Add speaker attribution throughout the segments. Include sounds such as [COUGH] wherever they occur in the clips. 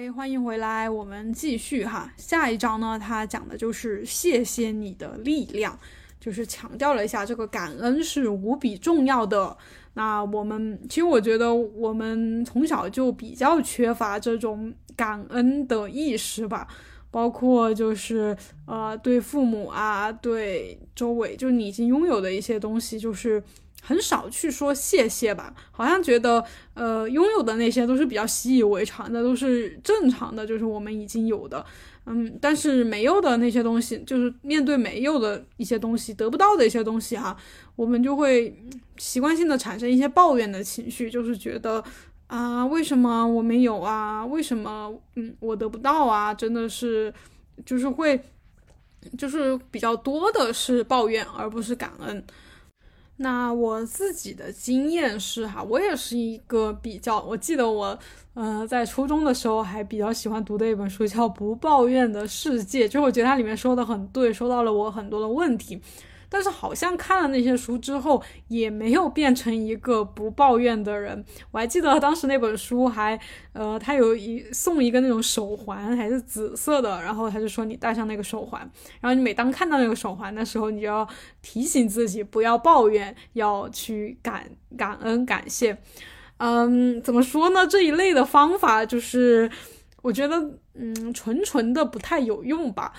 Speaker 1: 嗨，欢迎回来，我们继续哈。下一章呢，它讲的就是谢谢你的力量，就是强调了一下这个感恩是无比重要的。那我们其实我觉得我们从小就比较缺乏这种感恩的意识吧，包括就是呃对父母啊，对周围就你已经拥有的一些东西，就是。很少去说谢谢吧，好像觉得，呃，拥有的那些都是比较习以为常的，都是正常的，就是我们已经有的，嗯，但是没有的那些东西，就是面对没有的一些东西，得不到的一些东西哈，我们就会习惯性的产生一些抱怨的情绪，就是觉得啊，为什么我没有啊？为什么，嗯，我得不到啊？真的是，就是会，就是比较多的是抱怨，而不是感恩。那我自己的经验是哈，我也是一个比较，我记得我，呃，在初中的时候还比较喜欢读的一本书叫《不抱怨的世界》，就是我觉得它里面说的很对，说到了我很多的问题。但是好像看了那些书之后，也没有变成一个不抱怨的人。我还记得当时那本书还，呃，他有一送一个那种手环，还是紫色的，然后他就说你戴上那个手环，然后你每当看到那个手环的时候，你就要提醒自己不要抱怨，要去感感恩感谢。嗯，怎么说呢？这一类的方法就是我觉得，嗯，纯纯的不太有用吧，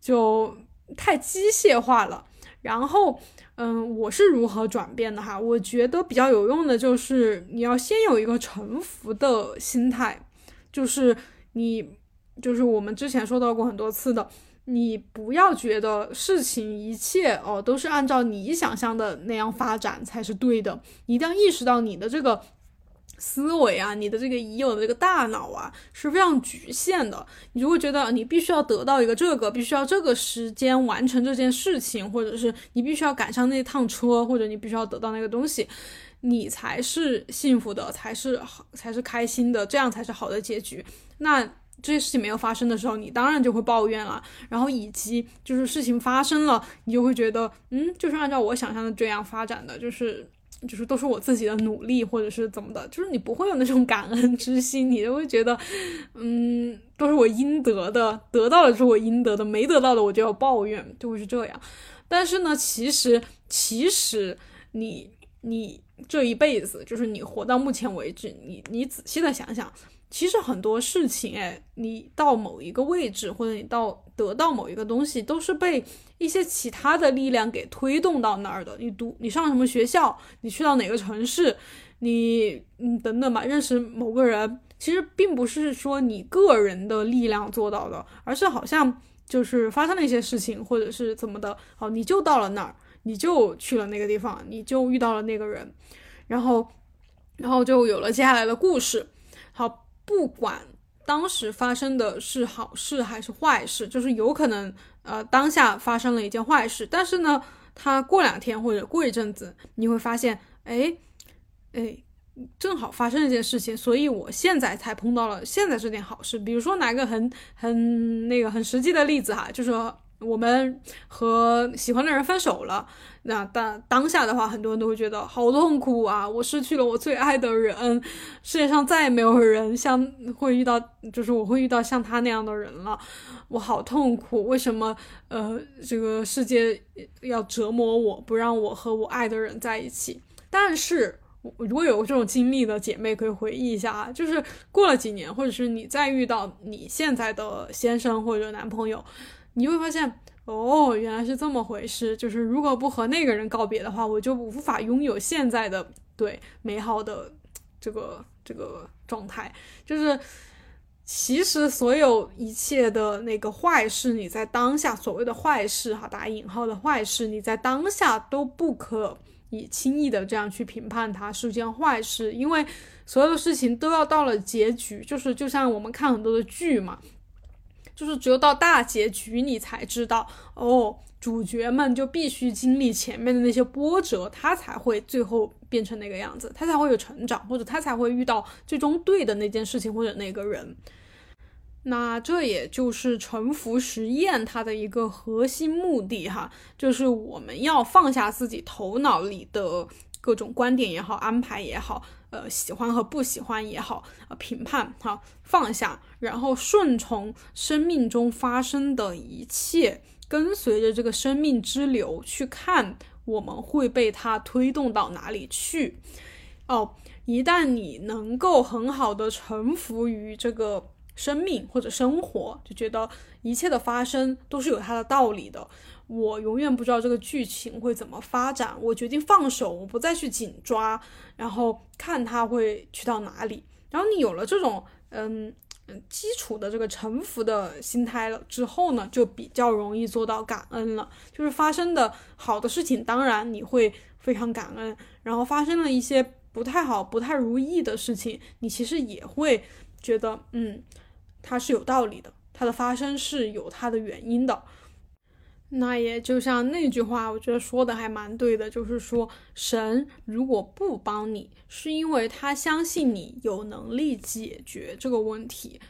Speaker 1: 就太机械化了。然后，嗯，我是如何转变的哈？我觉得比较有用的就是你要先有一个臣服的心态，就是你，就是我们之前说到过很多次的，你不要觉得事情一切哦都是按照你想象的那样发展才是对的，你一定要意识到你的这个。思维啊，你的这个已有的这个大脑啊是非常局限的。你就会觉得你必须要得到一个这个，必须要这个时间完成这件事情，或者是你必须要赶上那趟车，或者你必须要得到那个东西，你才是幸福的，才是好，才是开心的，这样才是好的结局。那这些事情没有发生的时候，你当然就会抱怨了。然后以及就是事情发生了，你就会觉得，嗯，就是按照我想象的这样发展的，就是。就是都是我自己的努力，或者是怎么的，就是你不会有那种感恩之心，你就会觉得，嗯，都是我应得的，得到的是我应得的，没得到的我就要抱怨，就会是这样。但是呢，其实其实你你这一辈子，就是你活到目前为止，你你仔细的想想。其实很多事情，哎，你到某一个位置，或者你到得到某一个东西，都是被一些其他的力量给推动到那儿的。你读，你上什么学校，你去到哪个城市，你嗯等等吧，认识某个人，其实并不是说你个人的力量做到的，而是好像就是发生了一些事情，或者是怎么的，好，你就到了那儿，你就去了那个地方，你就遇到了那个人，然后，然后就有了接下来的故事，好。不管当时发生的是好事还是坏事，就是有可能，呃，当下发生了一件坏事，但是呢，他过两天或者过一阵子，你会发现，哎，哎，正好发生了一件事情，所以我现在才碰到了现在这件好事。比如说拿个很很那个很实际的例子哈，就是说。我们和喜欢的人分手了，那当当下的话，很多人都会觉得好痛苦啊！我失去了我最爱的人，世界上再也没有人像会遇到，就是我会遇到像他那样的人了，我好痛苦！为什么呃，这个世界要折磨我，不让我和我爱的人在一起？但是，如果有这种经历的姐妹可以回忆一下啊，就是过了几年，或者是你再遇到你现在的先生或者男朋友。你会发现，哦，原来是这么回事。就是如果不和那个人告别的话，我就无法拥有现在的对美好的这个这个状态。就是其实所有一切的那个坏事，你在当下所谓的坏事哈，打引号的坏事，你在当下都不可以轻易的这样去评判它是件坏事，因为所有的事情都要到了结局。就是就像我们看很多的剧嘛。就是只有到大结局，你才知道哦，主角们就必须经历前面的那些波折，他才会最后变成那个样子，他才会有成长，或者他才会遇到最终对的那件事情或者那个人。那这也就是沉浮实验它的一个核心目的哈，就是我们要放下自己头脑里的。各种观点也好，安排也好，呃，喜欢和不喜欢也好，呃，评判哈，放下，然后顺从生命中发生的一切，跟随着这个生命之流去看，我们会被它推动到哪里去？哦，一旦你能够很好的臣服于这个。生命或者生活，就觉得一切的发生都是有它的道理的。我永远不知道这个剧情会怎么发展，我决定放手，我不再去紧抓，然后看它会去到哪里。然后你有了这种嗯嗯基础的这个臣服的心态了之后呢，就比较容易做到感恩了。就是发生的好的事情，当然你会非常感恩；然后发生了一些不太好、不太如意的事情，你其实也会觉得嗯。它是有道理的，它的发生是有它的原因的。那也就像那句话，我觉得说的还蛮对的，就是说，神如果不帮你，是因为他相信你有能力解决这个问题，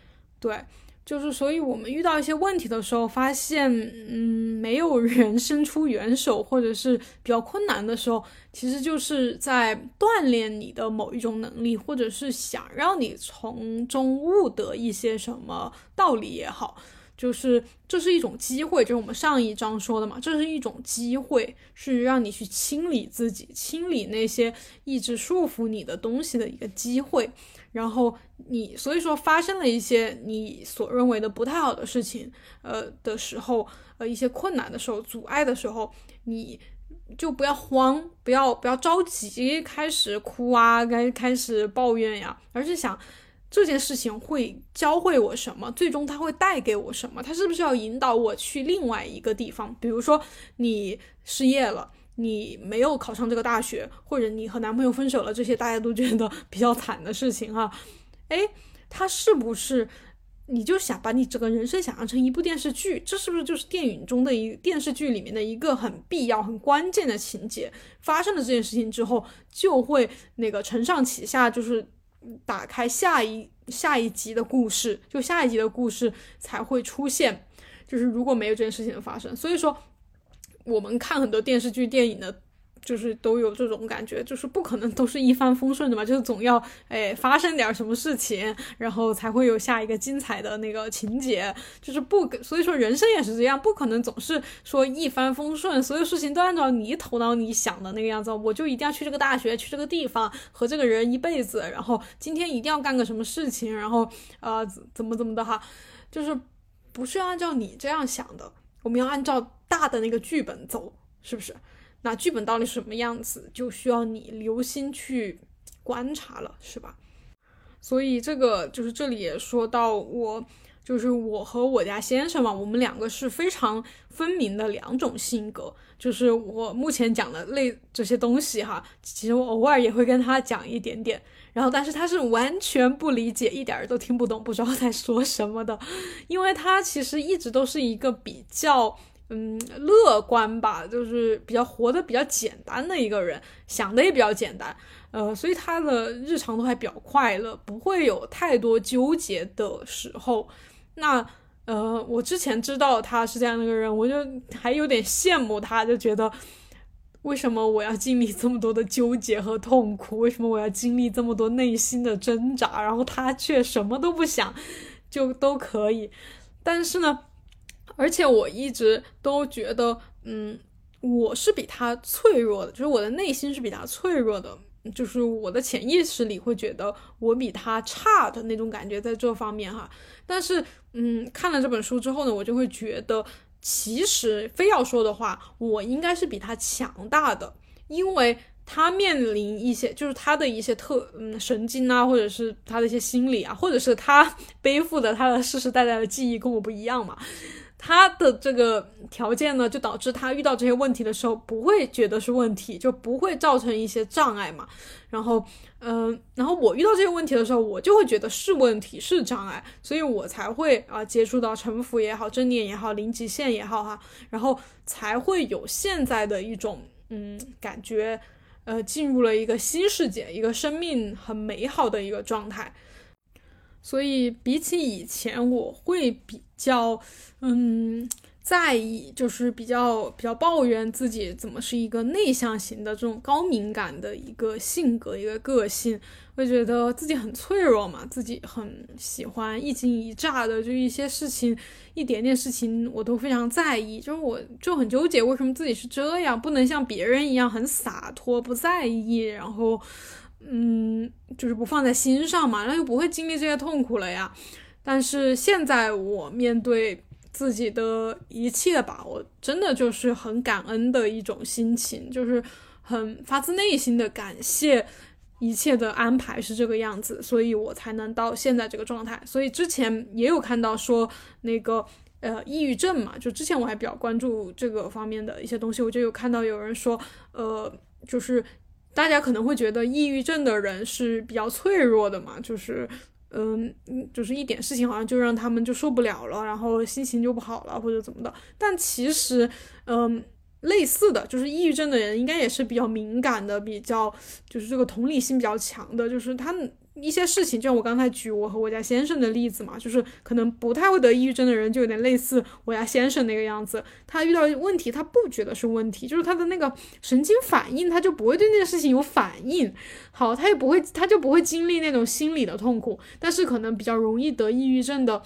Speaker 1: 对。就是，所以我们遇到一些问题的时候，发现，嗯，没有人 [LAUGHS] 伸出援手，或者是比较困难的时候，其实就是在锻炼你的某一种能力，或者是想让你从中悟得一些什么道理也好。就是这是一种机会，就是我们上一章说的嘛，这是一种机会，是让你去清理自己、清理那些一直束缚你的东西的一个机会。然后你所以说发生了一些你所认为的不太好的事情，呃的时候，呃一些困难的时候、阻碍的时候，你就不要慌，不要不要着急开始哭啊，该开始抱怨呀，而是想。这件事情会教会我什么？最终它会带给我什么？它是不是要引导我去另外一个地方？比如说你失业了，你没有考上这个大学，或者你和男朋友分手了，这些大家都觉得比较惨的事情哈。诶，它是不是你就想把你整个人生想象成一部电视剧？这是不是就是电影中的一电视剧里面的一个很必要、很关键的情节？发生了这件事情之后，就会那个承上启下，就是。打开下一下一集的故事，就下一集的故事才会出现。就是如果没有这件事情的发生，所以说我们看很多电视剧、电影的。就是都有这种感觉，就是不可能都是一帆风顺的嘛，就是总要哎发生点什么事情，然后才会有下一个精彩的那个情节，就是不，所以说人生也是这样，不可能总是说一帆风顺，所有事情都按照你头脑里想的那个样子，我就一定要去这个大学，去这个地方，和这个人一辈子，然后今天一定要干个什么事情，然后呃怎么怎么的哈，就是不是按照你这样想的，我们要按照大的那个剧本走，是不是？那剧本到底什么样子，就需要你留心去观察了，是吧？所以这个就是这里也说到，我就是我和我家先生嘛，我们两个是非常分明的两种性格。就是我目前讲的类这些东西哈，其实我偶尔也会跟他讲一点点，然后但是他是完全不理解，一点儿都听不懂，不知道在说什么的，因为他其实一直都是一个比较。嗯，乐观吧，就是比较活得比较简单的一个人，想的也比较简单，呃，所以他的日常都还比较快乐，不会有太多纠结的时候。那呃，我之前知道他是这样的一个人，我就还有点羡慕他，就觉得为什么我要经历这么多的纠结和痛苦？为什么我要经历这么多内心的挣扎？然后他却什么都不想，就都可以。但是呢？而且我一直都觉得，嗯，我是比他脆弱的，就是我的内心是比他脆弱的，就是我的潜意识里会觉得我比他差的那种感觉，在这方面哈。但是，嗯，看了这本书之后呢，我就会觉得，其实非要说的话，我应该是比他强大的，因为他面临一些，就是他的一些特，嗯，神经啊，或者是他的一些心理啊，或者是他 [LAUGHS] 背负的他的世世代代的记忆跟我不一样嘛。他的这个条件呢，就导致他遇到这些问题的时候不会觉得是问题，就不会造成一些障碍嘛。然后，嗯，然后我遇到这些问题的时候，我就会觉得是问题，是障碍，所以我才会啊接触到沉浮也好，正念也好，零极限也好哈，然后才会有现在的一种嗯感觉，呃，进入了一个新世界，一个生命很美好的一个状态。所以比起以前，我会比较，嗯，在意，就是比较比较抱怨自己怎么是一个内向型的这种高敏感的一个性格一个个性，会觉得自己很脆弱嘛，自己很喜欢一惊一乍的，就一些事情，一点点事情我都非常在意，就是我就很纠结为什么自己是这样，不能像别人一样很洒脱不在意，然后嗯，就是不放在心上嘛，那就不会经历这些痛苦了呀。但是现在我面对。自己的一切吧，我真的就是很感恩的一种心情，就是很发自内心的感谢一切的安排是这个样子，所以我才能到现在这个状态。所以之前也有看到说那个呃抑郁症嘛，就之前我还比较关注这个方面的一些东西，我就有看到有人说，呃，就是大家可能会觉得抑郁症的人是比较脆弱的嘛，就是。嗯就是一点事情好像就让他们就受不了了，然后心情就不好了或者怎么的。但其实，嗯，类似的就是抑郁症的人应该也是比较敏感的，比较就是这个同理心比较强的，就是他。一些事情，就像我刚才举我和我家先生的例子嘛，就是可能不太会得抑郁症的人，就有点类似我家先生那个样子。他遇到问题，他不觉得是问题，就是他的那个神经反应，他就不会对那件事情有反应。好，他也不会，他就不会经历那种心理的痛苦。但是可能比较容易得抑郁症的。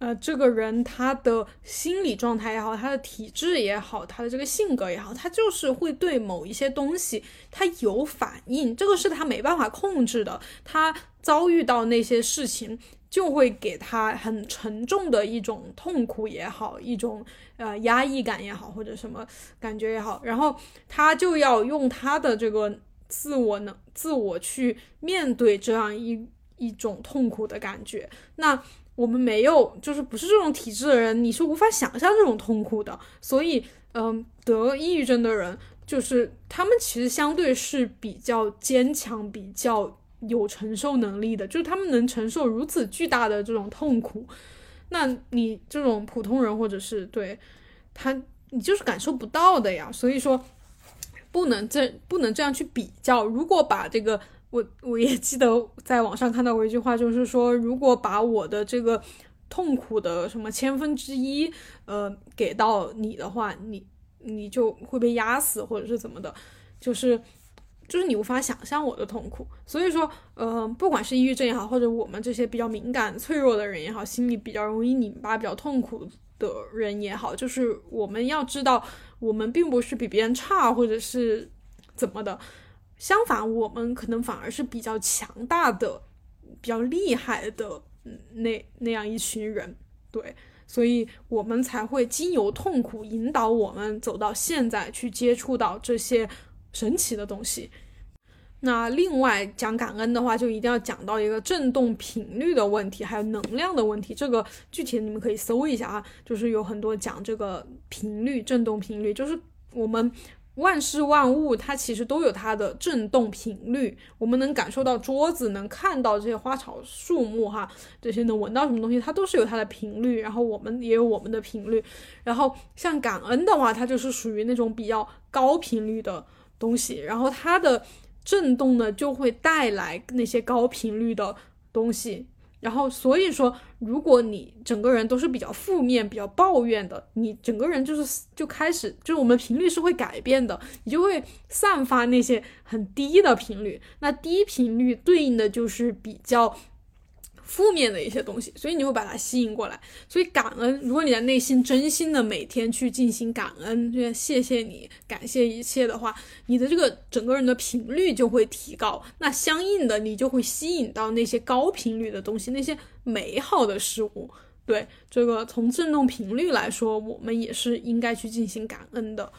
Speaker 1: 呃，这个人他的心理状态也好，他的体质也好，他的这个性格也好，他就是会对某一些东西他有反应，这个是他没办法控制的。他遭遇到那些事情，就会给他很沉重的一种痛苦也好，一种呃压抑感也好，或者什么感觉也好，然后他就要用他的这个自我能自我去面对这样一一种痛苦的感觉，那。我们没有，就是不是这种体质的人，你是无法想象这种痛苦的。所以，嗯，得抑郁症的人，就是他们其实相对是比较坚强、比较有承受能力的，就是他们能承受如此巨大的这种痛苦。那你这种普通人，或者是对他，你就是感受不到的呀。所以说，不能这不能这样去比较。如果把这个。我我也记得在网上看到过一句话，就是说，如果把我的这个痛苦的什么千分之一，呃，给到你的话，你你就会被压死，或者是怎么的，就是就是你无法想象我的痛苦。所以说，呃，不管是抑郁症也好，或者我们这些比较敏感、脆弱的人也好，心里比较容易拧巴、比较痛苦的人也好，就是我们要知道，我们并不是比别人差，或者是怎么的。相反，我们可能反而是比较强大的、比较厉害的那那样一群人，对，所以我们才会经由痛苦引导我们走到现在，去接触到这些神奇的东西。那另外讲感恩的话，就一定要讲到一个振动频率的问题，还有能量的问题。这个具体你们可以搜一下啊，就是有很多讲这个频率、振动频率，就是我们。万事万物，它其实都有它的振动频率。我们能感受到桌子，能看到这些花草树木，哈，这些能闻到什么东西，它都是有它的频率。然后我们也有我们的频率。然后像感恩的话，它就是属于那种比较高频率的东西。然后它的震动呢，就会带来那些高频率的东西。然后，所以说，如果你整个人都是比较负面、比较抱怨的，你整个人就是就开始，就是我们频率是会改变的，你就会散发那些很低的频率。那低频率对应的就是比较。负面的一些东西，所以你会把它吸引过来。所以感恩，如果你的内心真心的每天去进行感恩，就谢谢你，感谢一切的话，你的这个整个人的频率就会提高。那相应的，你就会吸引到那些高频率的东西，那些美好的事物。对这个从振动频率来说，我们也是应该去进行感恩的。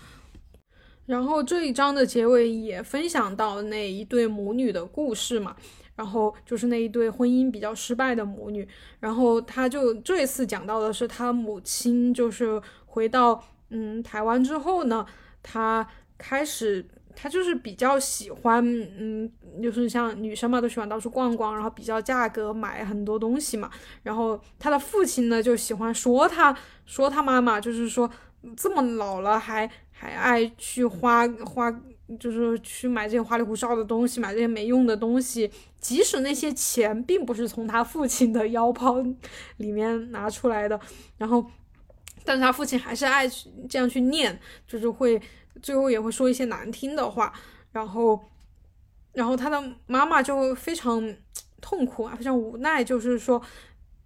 Speaker 1: 然后这一章的结尾也分享到那一对母女的故事嘛。然后就是那一对婚姻比较失败的母女，然后他就这一次讲到的是他母亲，就是回到嗯台湾之后呢，他开始他就是比较喜欢嗯，就是像女生嘛都喜欢到处逛逛，然后比较价格买很多东西嘛，然后他的父亲呢就喜欢说他说他妈妈就是说这么老了还还爱去花花。就是去买这些花里胡哨的东西，买这些没用的东西，即使那些钱并不是从他父亲的腰包里面拿出来的，然后但是他父亲还是爱去这样去念，就是会最后也会说一些难听的话，然后，然后他的妈妈就非常痛苦啊，非常无奈，就是说，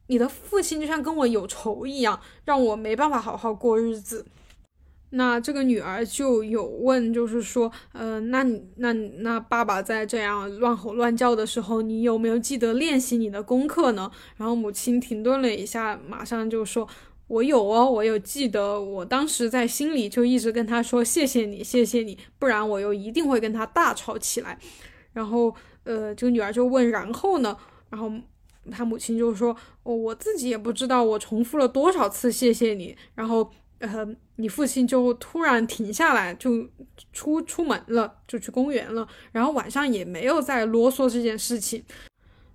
Speaker 1: 你的父亲就像跟我有仇一样，让我没办法好好过日子。那这个女儿就有问，就是说，呃，那你那那爸爸在这样乱吼乱叫的时候，你有没有记得练习你的功课呢？然后母亲停顿了一下，马上就说。我有哦，我有记得，我当时在心里就一直跟他说谢谢你，谢谢你，不然我又一定会跟他大吵起来。然后，呃，这个女儿就问，然后呢？然后他母亲就说，哦，我自己也不知道我重复了多少次谢谢你。然后，呃，你父亲就突然停下来，就出出门了，就去公园了。然后晚上也没有再啰嗦这件事情。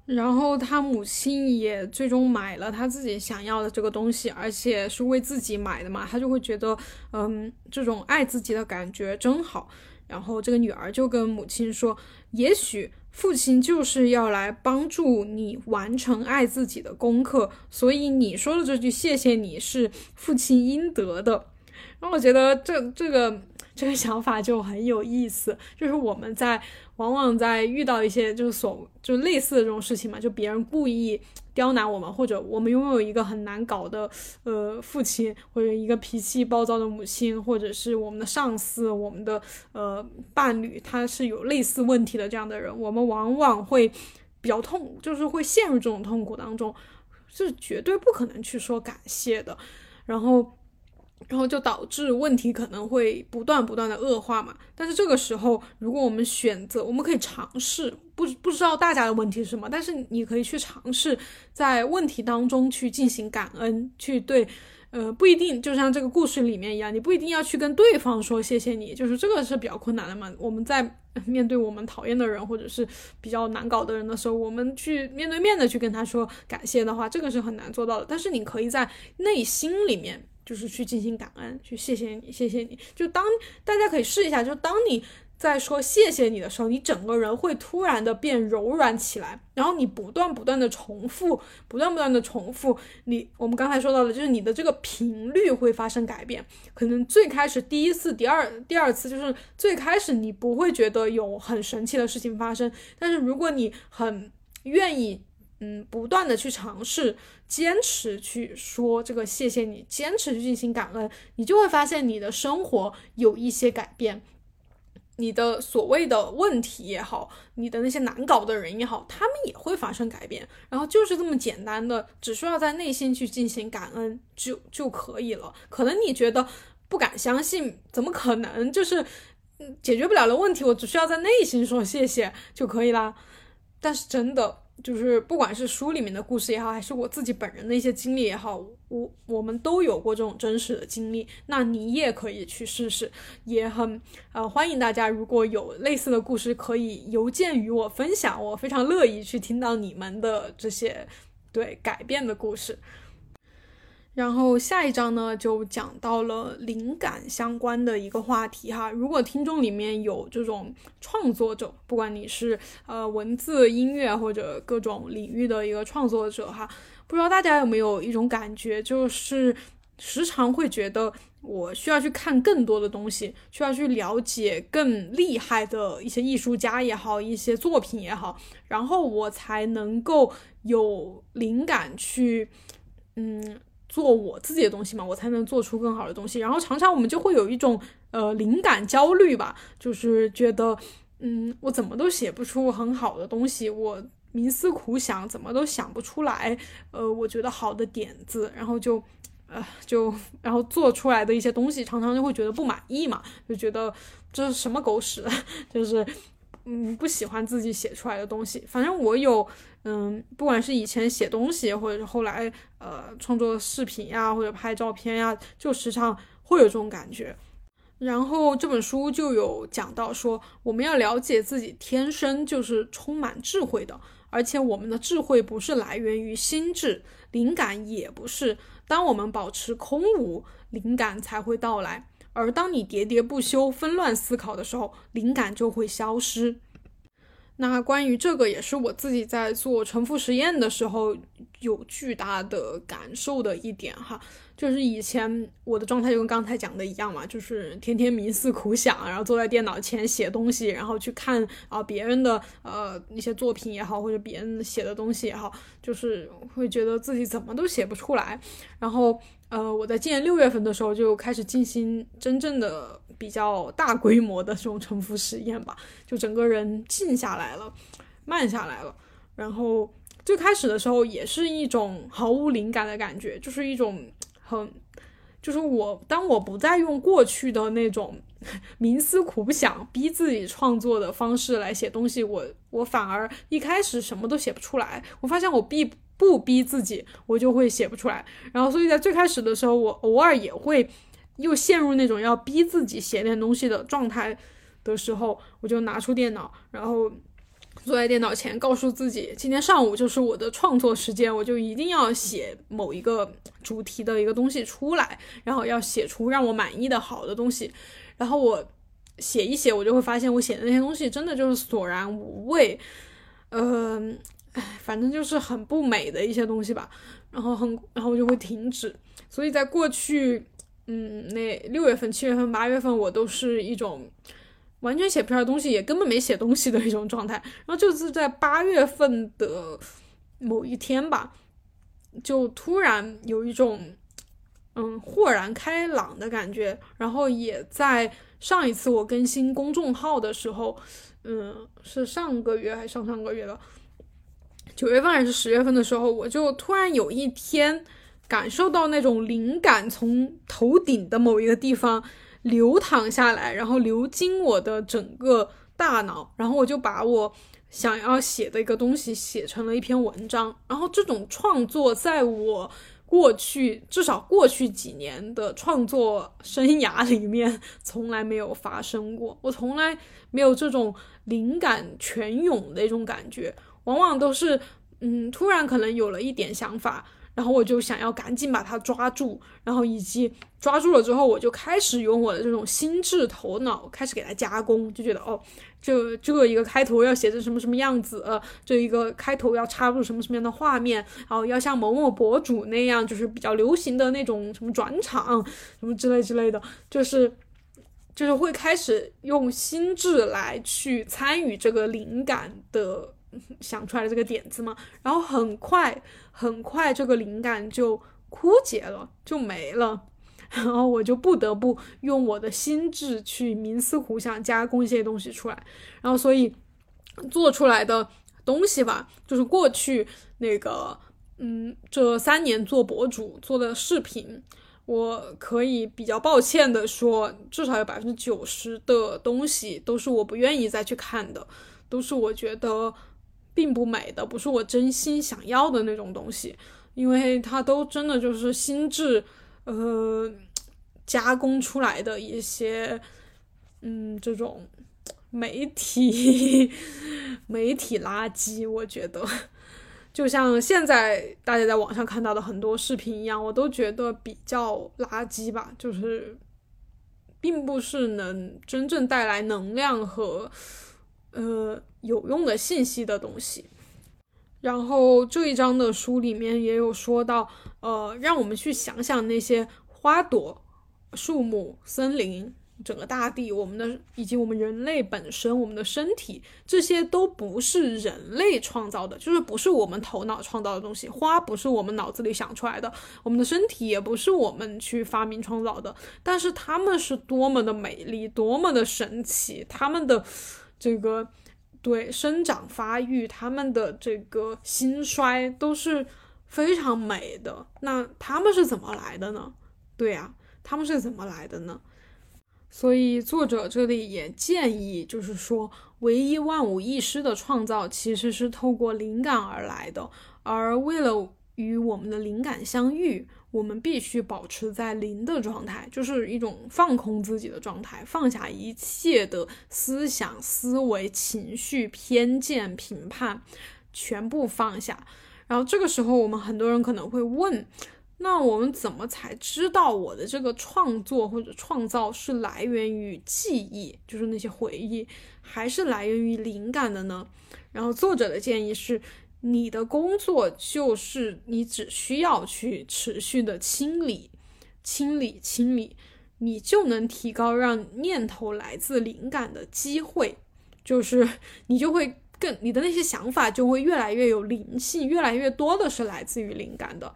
Speaker 1: 然后他母亲也最终买了他自己想要的这个东西，而且是为自己买的嘛，他就会觉得，嗯，这种爱自己的感觉真好。然后这个女儿就跟母亲说，也许父亲就是要来帮助你完成爱自己的功课，所以你说的这句谢谢你是父亲应得的。然后我觉得这这个。这个想法就很有意思，就是我们在往往在遇到一些就是所就类似的这种事情嘛，就别人故意刁难我们，或者我们拥有一个很难搞的呃父亲，或者一个脾气暴躁的母亲，或者是我们的上司、我们的呃伴侣，他是有类似问题的这样的人，我们往往会比较痛，就是会陷入这种痛苦当中，是绝对不可能去说感谢的，然后。然后就导致问题可能会不断不断的恶化嘛。但是这个时候，如果我们选择，我们可以尝试，不不知道大家的问题是什么，但是你可以去尝试在问题当中去进行感恩，去对，呃，不一定就像这个故事里面一样，你不一定要去跟对方说谢谢你，就是这个是比较困难的嘛。我们在面对我们讨厌的人或者是比较难搞的人的时候，我们去面对面的去跟他说感谢的话，这个是很难做到的。但是你可以在内心里面。就是去进行感恩，去谢谢你，谢谢你。就当大家可以试一下，就当你在说谢谢你的时候，你整个人会突然的变柔软起来，然后你不断不断的重复，不断不断的重复，你我们刚才说到的，就是你的这个频率会发生改变。可能最开始第一次、第二第二次，就是最开始你不会觉得有很神奇的事情发生，但是如果你很愿意。嗯，不断的去尝试，坚持去说这个谢谢你，坚持去进行感恩，你就会发现你的生活有一些改变，你的所谓的问题也好，你的那些难搞的人也好，他们也会发生改变。然后就是这么简单的，只需要在内心去进行感恩就就可以了。可能你觉得不敢相信，怎么可能？就是解决不了的问题，我只需要在内心说谢谢就可以啦。但是真的。就是不管是书里面的故事也好，还是我自己本人的一些经历也好，我我们都有过这种真实的经历。那你也可以去试试，也很呃欢迎大家，如果有类似的故事，可以邮件与我分享，我非常乐意去听到你们的这些对改变的故事。然后下一章呢，就讲到了灵感相关的一个话题哈。如果听众里面有这种创作者，不管你是呃文字、音乐或者各种领域的一个创作者哈，不知道大家有没有一种感觉，就是时常会觉得我需要去看更多的东西，需要去了解更厉害的一些艺术家也好，一些作品也好，然后我才能够有灵感去，嗯。做我自己的东西嘛，我才能做出更好的东西。然后常常我们就会有一种呃灵感焦虑吧，就是觉得嗯，我怎么都写不出很好的东西，我冥思苦想怎么都想不出来，呃，我觉得好的点子，然后就呃就然后做出来的一些东西，常常就会觉得不满意嘛，就觉得这是什么狗屎，[LAUGHS] 就是嗯不喜欢自己写出来的东西。反正我有。嗯，不管是以前写东西，或者是后来呃创作视频呀，或者拍照片呀，就时常会有这种感觉。然后这本书就有讲到说，我们要了解自己天生就是充满智慧的，而且我们的智慧不是来源于心智，灵感也不是。当我们保持空无，灵感才会到来。而当你喋喋不休、纷乱思考的时候，灵感就会消失。那关于这个也是我自己在做重复实验的时候有巨大的感受的一点哈，就是以前我的状态就跟刚才讲的一样嘛，就是天天冥思苦想，然后坐在电脑前写东西，然后去看啊别人的呃一些作品也好，或者别人写的东西也好，就是会觉得自己怎么都写不出来。然后呃我在今年六月份的时候就开始进行真正的比较大规模的这种沉浮实验吧，就整个人静下来了，慢下来了，然后。最开始的时候也是一种毫无灵感的感觉，就是一种很，就是我当我不再用过去的那种 [LAUGHS] 冥思苦想、逼自己创作的方式来写东西，我我反而一开始什么都写不出来。我发现我逼不逼自己，我就会写不出来。然后所以在最开始的时候，我偶尔也会又陷入那种要逼自己写点东西的状态的时候，我就拿出电脑，然后。坐在电脑前，告诉自己今天上午就是我的创作时间，我就一定要写某一个主题的一个东西出来，然后要写出让我满意的好的东西。然后我写一写，我就会发现我写的那些东西真的就是索然无味，嗯，哎，反正就是很不美的一些东西吧。然后很，然后我就会停止。所以在过去，嗯，那六月份、七月份、八月份，我都是一种。完全写不出来东西，也根本没写东西的一种状态。[LAUGHS] 然后就是在八月份的某一天吧，就突然有一种嗯豁然开朗的感觉。然后也在上一次我更新公众号的时候，嗯，是上个月还是上上个月了？九月份还是十月份的时候，我就突然有一天感受到那种灵感从头顶的某一个地方。流淌下来，然后流经我的整个大脑，然后我就把我想要写的一个东西写成了一篇文章。然后这种创作，在我过去至少过去几年的创作生涯里面，从来没有发生过。我从来没有这种灵感泉涌的一种感觉，往往都是嗯，突然可能有了一点想法。然后我就想要赶紧把它抓住，然后以及抓住了之后，我就开始用我的这种心智头脑开始给它加工，就觉得哦，这这一个开头要写成什么什么样子，这一个开头要插入什么什么样的画面，然后要像某某博主那样，就是比较流行的那种什么转场什么之类之类的，就是就是会开始用心智来去参与这个灵感的。想出来的这个点子嘛，然后很快很快这个灵感就枯竭了，就没了，[LAUGHS] 然后我就不得不用我的心智去冥思苦想加工一些东西出来，然后所以做出来的东西吧，就是过去那个嗯这三年做博主做的视频，我可以比较抱歉的说，至少有百分之九十的东西都是我不愿意再去看的，都是我觉得。并不美的，不是我真心想要的那种东西，因为它都真的就是心智，呃，加工出来的一些，嗯，这种媒体 [LAUGHS] 媒体垃圾，我觉得，就像现在大家在网上看到的很多视频一样，我都觉得比较垃圾吧，就是并不是能真正带来能量和。呃，有用的信息的东西。然后这一章的书里面也有说到，呃，让我们去想想那些花朵、树木、森林、整个大地，我们的以及我们人类本身，我们的身体，这些都不是人类创造的，就是不是我们头脑创造的东西。花不是我们脑子里想出来的，我们的身体也不是我们去发明创造的。但是它们是多么的美丽，多么的神奇，它们的。这个对生长发育，他们的这个兴衰都是非常美的。那他们是怎么来的呢？对呀，他们是怎么来的呢？所以作者这里也建议，就是说，唯一万无一失的创造其实是透过灵感而来的，而为了与我们的灵感相遇。我们必须保持在零的状态，就是一种放空自己的状态，放下一切的思想、思维、情绪、偏见、评判，全部放下。然后这个时候，我们很多人可能会问：那我们怎么才知道我的这个创作或者创造是来源于记忆，就是那些回忆，还是来源于灵感的呢？然后作者的建议是。你的工作就是你只需要去持续的清理、清理、清理，你就能提高让念头来自灵感的机会，就是你就会更你的那些想法就会越来越有灵性，越来越多的是来自于灵感的。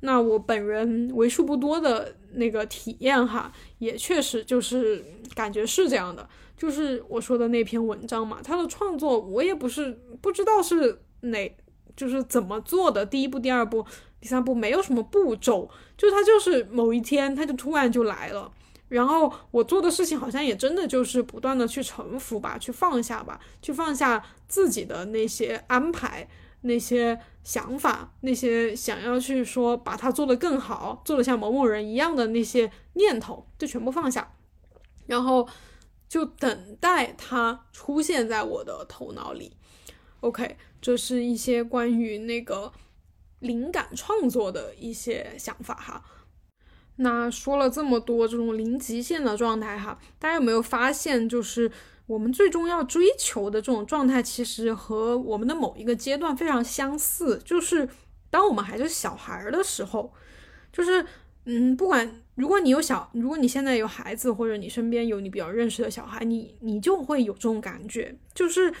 Speaker 1: 那我本人为数不多的那个体验哈，也确实就是感觉是这样的，就是我说的那篇文章嘛，他的创作我也不是不知道是哪，就是怎么做的，第一步、第二步、第三步没有什么步骤，就他就是某一天他就突然就来了，然后我做的事情好像也真的就是不断的去臣服吧，去放下吧，去放下自己的那些安排。那些想法，那些想要去说把它做得更好，做得像某某人一样的那些念头，就全部放下，然后就等待它出现在我的头脑里。OK，这是一些关于那个灵感创作的一些想法哈。那说了这么多这种零极限的状态哈，大家有没有发现就是？我们最终要追求的这种状态，其实和我们的某一个阶段非常相似，就是当我们还是小孩的时候，就是嗯，不管如果你有小，如果你现在有孩子，或者你身边有你比较认识的小孩，你你就会有这种感觉，就是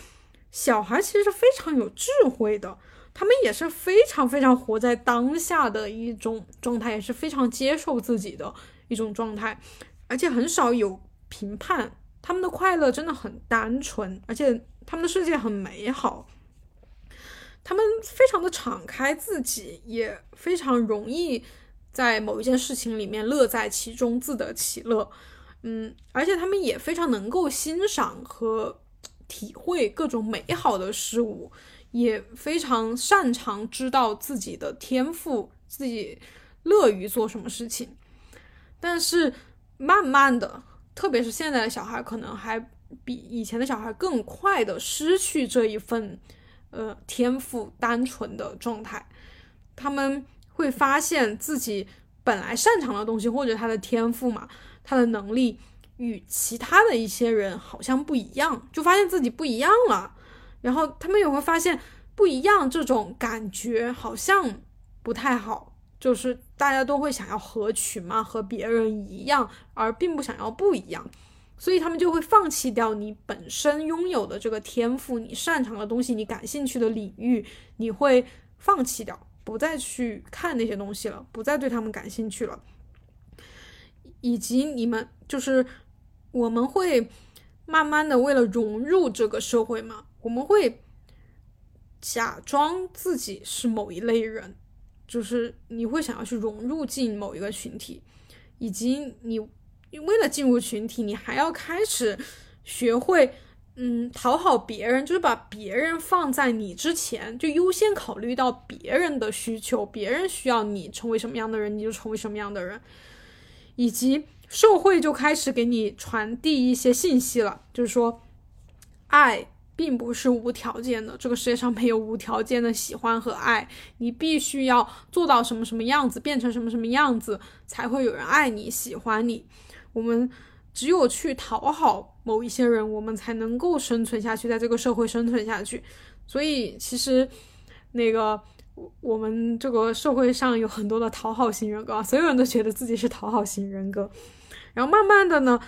Speaker 1: 小孩其实是非常有智慧的，他们也是非常非常活在当下的一种状态，也是非常接受自己的一种状态，而且很少有评判。他们的快乐真的很单纯，而且他们的世界很美好。他们非常的敞开自己，也非常容易在某一件事情里面乐在其中，自得其乐。嗯，而且他们也非常能够欣赏和体会各种美好的事物，也非常擅长知道自己的天赋，自己乐于做什么事情。但是慢慢的。特别是现在的小孩，可能还比以前的小孩更快的失去这一份，呃，天赋单纯的状态。他们会发现自己本来擅长的东西，或者他的天赋嘛，他的能力与其他的一些人好像不一样，就发现自己不一样了。然后他们也会发现不一样这种感觉好像不太好。就是大家都会想要合群嘛，和别人一样，而并不想要不一样，所以他们就会放弃掉你本身拥有的这个天赋，你擅长的东西，你感兴趣的领域，你会放弃掉，不再去看那些东西了，不再对他们感兴趣了。以及你们就是我们会慢慢的为了融入这个社会嘛，我们会假装自己是某一类人。就是你会想要去融入进某一个群体，以及你为了进入群体，你还要开始学会，嗯，讨好别人，就是把别人放在你之前，就优先考虑到别人的需求，别人需要你成为什么样的人，你就成为什么样的人，以及社会就开始给你传递一些信息了，就是说，爱。并不是无条件的，这个世界上没有无条件的喜欢和爱，你必须要做到什么什么样子，变成什么什么样子，才会有人爱你、喜欢你。我们只有去讨好某一些人，我们才能够生存下去，在这个社会生存下去。所以，其实那个我们这个社会上有很多的讨好型人格，所有人都觉得自己是讨好型人格，然后慢慢的呢。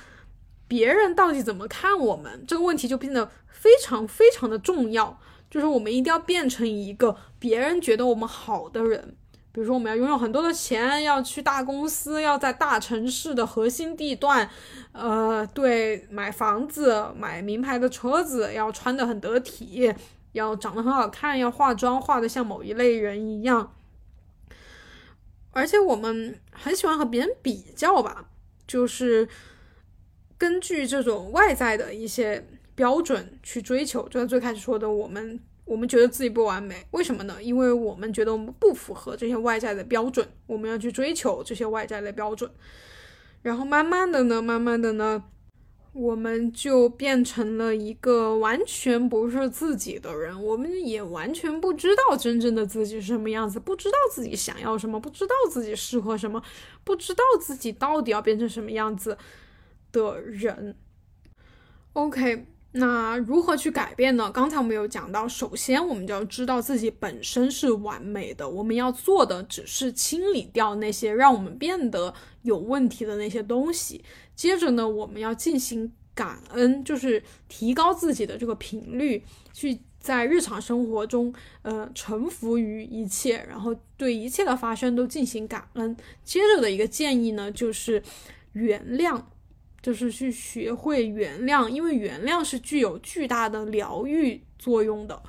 Speaker 1: 别人到底怎么看我们这个问题就变得非常非常的重要，就是我们一定要变成一个别人觉得我们好的人。比如说，我们要拥有很多的钱，要去大公司，要在大城市的核心地段，呃，对，买房子，买名牌的车子，要穿的很得体，要长得很好看，要化妆化的像某一类人一样。而且我们很喜欢和别人比较吧，就是。根据这种外在的一些标准去追求，就像最开始说的，我们我们觉得自己不完美，为什么呢？因为我们觉得我们不符合这些外在的标准，我们要去追求这些外在的标准，然后慢慢的呢，慢慢的呢，我们就变成了一个完全不是自己的人，我们也完全不知道真正的自己是什么样子，不知道自己想要什么，不知道自己适合什么，不知道自己到底要变成什么样子。的人，OK，那如何去改变呢？刚才我们有讲到，首先我们就要知道自己本身是完美的，我们要做的只是清理掉那些让我们变得有问题的那些东西。接着呢，我们要进行感恩，就是提高自己的这个频率，去在日常生活中，呃，臣服于一切，然后对一切的发生都进行感恩。接着的一个建议呢，就是原谅。就是去学会原谅，因为原谅是具有巨大的疗愈作用的。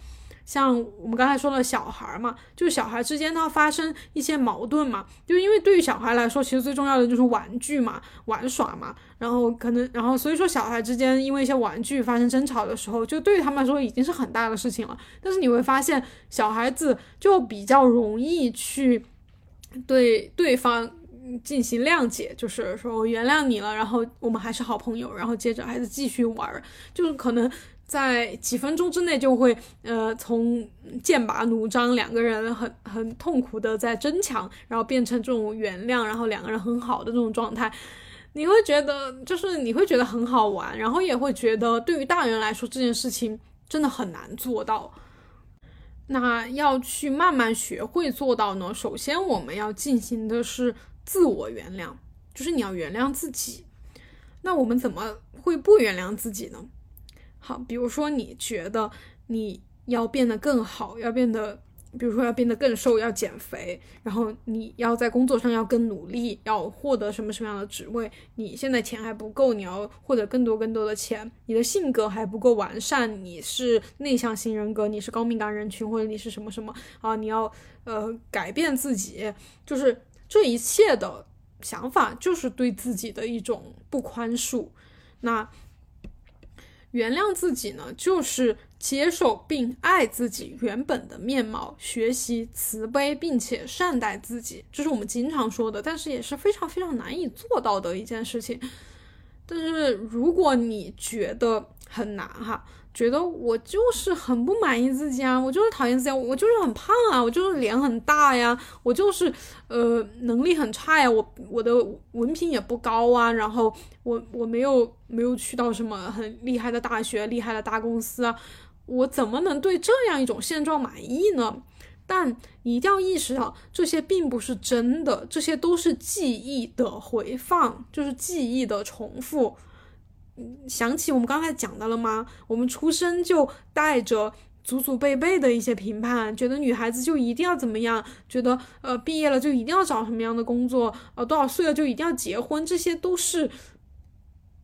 Speaker 1: 像我们刚才说的小孩嘛，就是小孩之间他发生一些矛盾嘛，就因为对于小孩来说，其实最重要的就是玩具嘛，玩耍嘛。然后可能，然后所以说小孩之间因为一些玩具发生争吵的时候，就对于他们来说已经是很大的事情了。但是你会发现，小孩子就比较容易去对对方。进行谅解，就是说我原谅你了，然后我们还是好朋友，然后接着还是继续玩，就是可能在几分钟之内就会，呃，从剑拔弩张，两个人很很痛苦的在争抢，然后变成这种原谅，然后两个人很好的这种状态，你会觉得就是你会觉得很好玩，然后也会觉得对于大人来说这件事情真的很难做到。那要去慢慢学会做到呢，首先我们要进行的是。自我原谅就是你要原谅自己，那我们怎么会不原谅自己呢？好，比如说你觉得你要变得更好，要变得，比如说要变得更瘦，要减肥，然后你要在工作上要更努力，要获得什么什么样的职位？你现在钱还不够，你要获得更多更多的钱。你的性格还不够完善，你是内向型人格，你是高敏感人群，或者你是什么什么啊？你要呃改变自己，就是。这一切的想法就是对自己的一种不宽恕。那原谅自己呢，就是接受并爱自己原本的面貌，学习慈悲并且善待自己，这是我们经常说的，但是也是非常非常难以做到的一件事情。但是如果你觉得很难哈。觉得我就是很不满意自己啊，我就是讨厌自己，我就是很胖啊，我就是脸很大呀，我就是呃能力很差呀，我我的文凭也不高啊，然后我我没有没有去到什么很厉害的大学、厉害的大公司啊，我怎么能对这样一种现状满意呢？但一定要意识到，这些并不是真的，这些都是记忆的回放，就是记忆的重复。想起我们刚才讲的了吗？我们出生就带着祖祖辈辈的一些评判，觉得女孩子就一定要怎么样，觉得呃毕业了就一定要找什么样的工作，呃多少岁了就一定要结婚，这些都是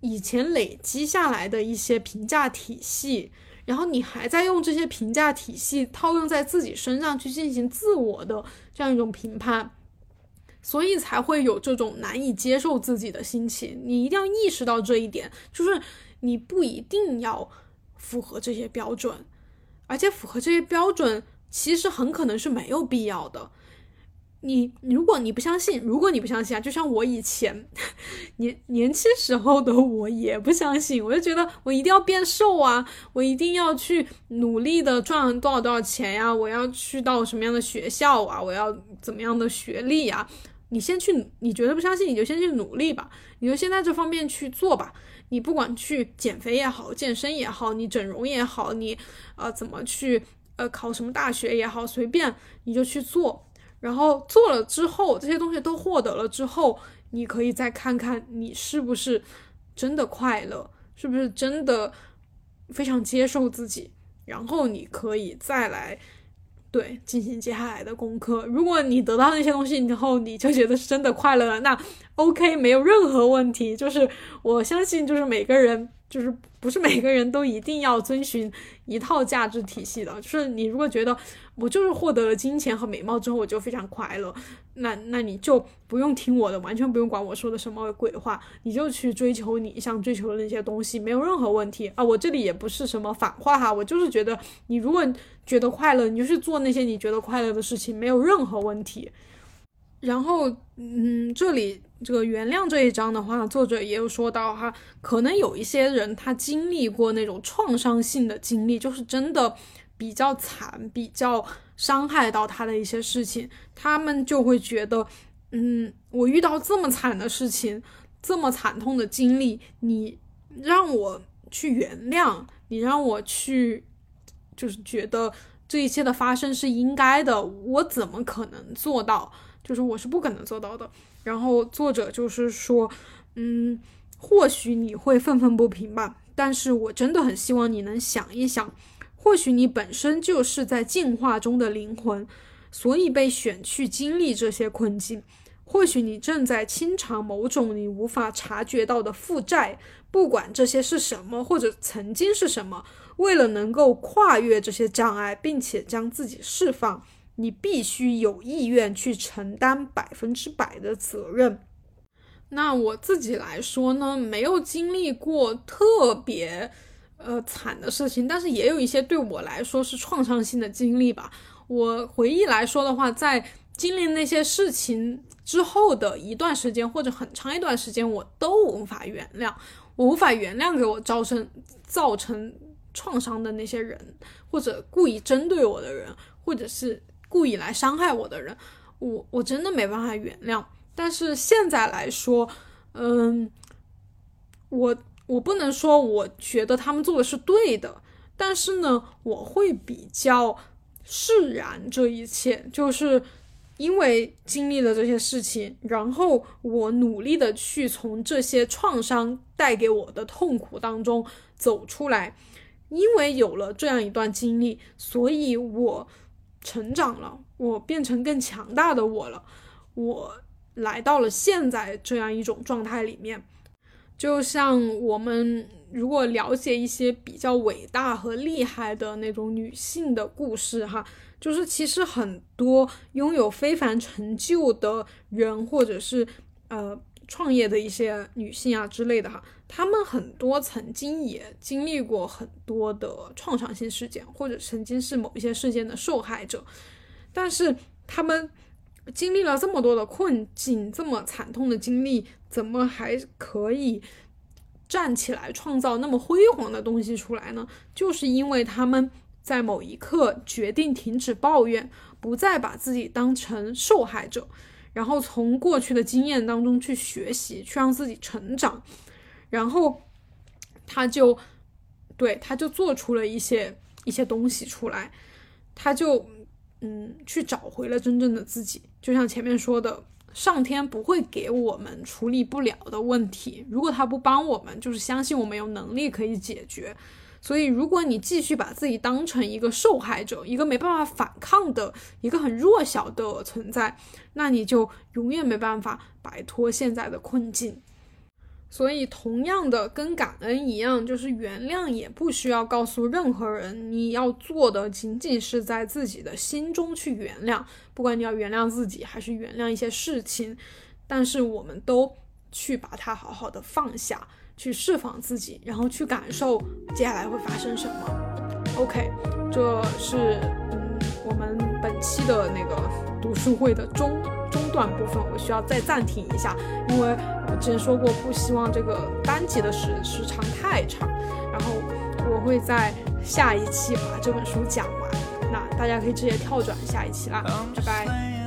Speaker 1: 以前累积下来的一些评价体系，然后你还在用这些评价体系套用在自己身上去进行自我的这样一种评判。所以才会有这种难以接受自己的心情，你一定要意识到这一点，就是你不一定要符合这些标准，而且符合这些标准其实很可能是没有必要的。你如果你不相信，如果你不相信啊，就像我以前年年轻时候的我也不相信，我就觉得我一定要变瘦啊，我一定要去努力的赚多少多少钱呀，我要去到什么样的学校啊，我要怎么样的学历呀。你先去，你觉得不相信，你就先去努力吧，你就先在这方面去做吧。你不管去减肥也好，健身也好，你整容也好，你呃怎么去呃考什么大学也好，随便你就去做。然后做了之后，这些东西都获得了之后，你可以再看看你是不是真的快乐，是不是真的非常接受自己，然后你可以再来。对，进行接下来的功课。如果你得到那些东西以后，你就觉得是真的快乐了，那 OK，没有任何问题。就是我相信，就是每个人。就是不是每个人都一定要遵循一套价值体系的。就是你如果觉得我就是获得了金钱和美貌之后我就非常快乐，那那你就不用听我的，完全不用管我说的什么鬼话，你就去追求你想追求的那些东西，没有任何问题啊！我这里也不是什么反话哈，我就是觉得你如果觉得快乐，你就去做那些你觉得快乐的事情，没有任何问题。然后，嗯，这里这个原谅这一章的话，作者也有说到哈，可能有一些人他经历过那种创伤性的经历，就是真的比较惨，比较伤害到他的一些事情，他们就会觉得，嗯，我遇到这么惨的事情，这么惨痛的经历，你让我去原谅，你让我去，就是觉得这一切的发生是应该的，我怎么可能做到？就是我是不可能做到的。然后作者就是说，嗯，或许你会愤愤不平吧，但是我真的很希望你能想一想，或许你本身就是在进化中的灵魂，所以被选去经历这些困境。或许你正在清偿某种你无法察觉到的负债，不管这些是什么，或者曾经是什么。为了能够跨越这些障碍，并且将自己释放，你必须有意愿去承担百分之百的责任。那我自己来说呢，没有经历过特别呃惨的事情，但是也有一些对我来说是创伤性的经历吧。我回忆来说的话，在经历那些事情。之后的一段时间或者很长一段时间，我都无法原谅，我无法原谅给我造成造成创伤的那些人，或者故意针对我的人，或者是故意来伤害我的人，我我真的没办法原谅。但是现在来说，嗯，我我不能说我觉得他们做的是对的，但是呢，我会比较释然这一切，就是。因为经历了这些事情，然后我努力的去从这些创伤带给我的痛苦当中走出来。因为有了这样一段经历，所以我成长了，我变成更强大的我了。我来到了现在这样一种状态里面。就像我们如果了解一些比较伟大和厉害的那种女性的故事，哈。就是其实很多拥有非凡成就的人，或者是呃创业的一些女性啊之类的哈，他们很多曾经也经历过很多的创伤性事件，或者曾经是某一些事件的受害者，但是他们经历了这么多的困境，这么惨痛的经历，怎么还可以站起来创造那么辉煌的东西出来呢？就是因为他们。在某一刻决定停止抱怨，不再把自己当成受害者，然后从过去的经验当中去学习，去让自己成长，然后他就对他就做出了一些一些东西出来，他就嗯去找回了真正的自己。就像前面说的，上天不会给我们处理不了的问题，如果他不帮我们，就是相信我们有能力可以解决。所以，如果你继续把自己当成一个受害者，一个没办法反抗的一个很弱小的存在，那你就永远没办法摆脱现在的困境。所以，同样的，跟感恩一样，就是原谅也不需要告诉任何人，你要做的仅仅是在自己的心中去原谅。不管你要原谅自己，还是原谅一些事情，但是我们都去把它好好的放下。去释放自己，然后去感受接下来会发生什么。OK，这是嗯我们本期的那个读书会的中段部分，我需要再暂停一下，因为我之前说过不希望这个单集的时时长太长，然后我会在下一期把这本书讲完，那大家可以直接跳转下一期啦，拜拜。